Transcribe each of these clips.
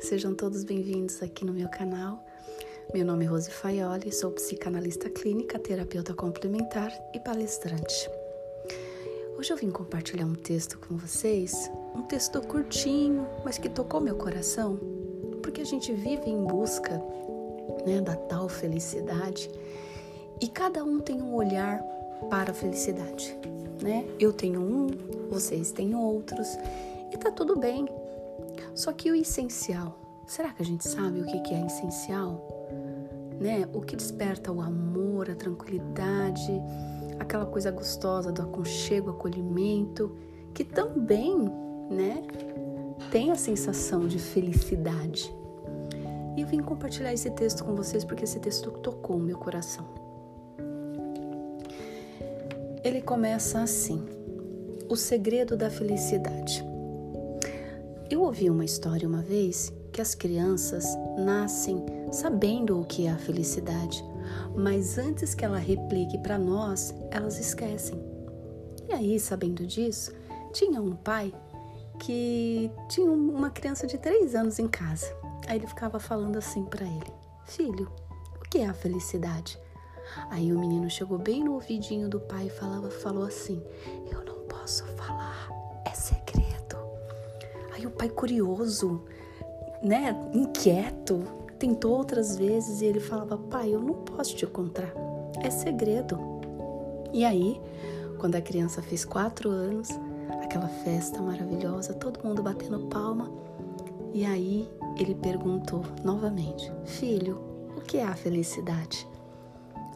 Sejam todos bem-vindos aqui no meu canal. Meu nome é Rose Faioli, sou psicanalista clínica, terapeuta complementar e palestrante. Hoje eu vim compartilhar um texto com vocês, um texto curtinho, mas que tocou meu coração, porque a gente vive em busca né, da tal felicidade e cada um tem um olhar para a felicidade, né? Eu tenho um, vocês têm outros e tá tudo bem. Só que o essencial, será que a gente sabe o que é essencial? Né? O que desperta o amor, a tranquilidade, aquela coisa gostosa do aconchego, acolhimento, que também, né, tem a sensação de felicidade. E eu vim compartilhar esse texto com vocês porque esse texto tocou o meu coração. Ele começa assim: O segredo da felicidade. Eu ouvi uma história uma vez que as crianças nascem sabendo o que é a felicidade, mas antes que ela replique para nós, elas esquecem. E aí, sabendo disso, tinha um pai que tinha uma criança de três anos em casa. Aí ele ficava falando assim para ele: Filho, o que é a felicidade? Aí o menino chegou bem no ouvidinho do pai e falava, falou assim: Eu não posso falar. Aí o pai curioso, né, inquieto, tentou outras vezes e ele falava: "Pai, eu não posso te contar, é segredo". E aí, quando a criança fez quatro anos, aquela festa maravilhosa, todo mundo batendo palma, e aí ele perguntou novamente: "Filho, o que é a felicidade?"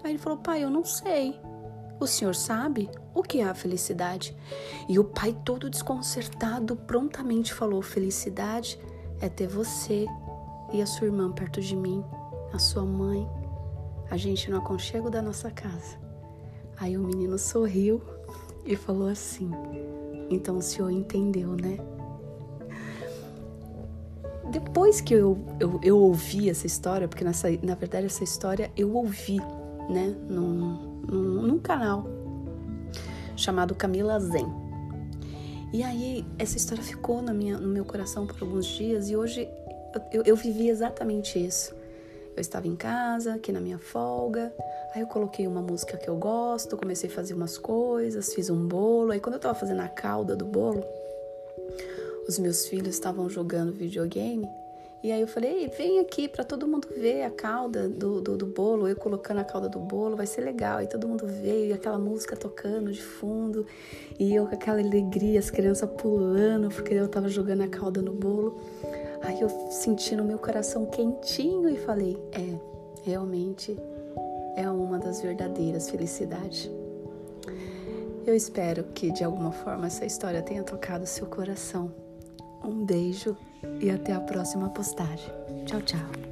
Aí ele falou: "Pai, eu não sei". O senhor sabe o que é a felicidade? E o pai, todo desconcertado, prontamente falou: Felicidade é ter você e a sua irmã perto de mim, a sua mãe, a gente no aconchego da nossa casa. Aí o menino sorriu e falou assim: Então o senhor entendeu, né? Depois que eu, eu, eu ouvi essa história, porque nessa, na verdade essa história eu ouvi, né, num, num, canal chamado Camila Zen. E aí essa história ficou na minha, no meu coração por alguns dias e hoje eu, eu vivi exatamente isso. Eu estava em casa, aqui na minha folga, aí eu coloquei uma música que eu gosto, comecei a fazer umas coisas, fiz um bolo. Aí quando eu estava fazendo a calda do bolo, os meus filhos estavam jogando videogame e aí eu falei, vem aqui para todo mundo ver a calda do, do, do, bolo, eu colocando a calda do bolo, vai ser legal. E todo mundo veio, e aquela música tocando de fundo, e eu com aquela alegria, as crianças pulando, porque eu tava jogando a calda no bolo. Aí eu senti no meu coração quentinho e falei, é, realmente é uma das verdadeiras felicidades. Eu espero que de alguma forma essa história tenha tocado seu coração. Um beijo e até a próxima postagem. Tchau, tchau.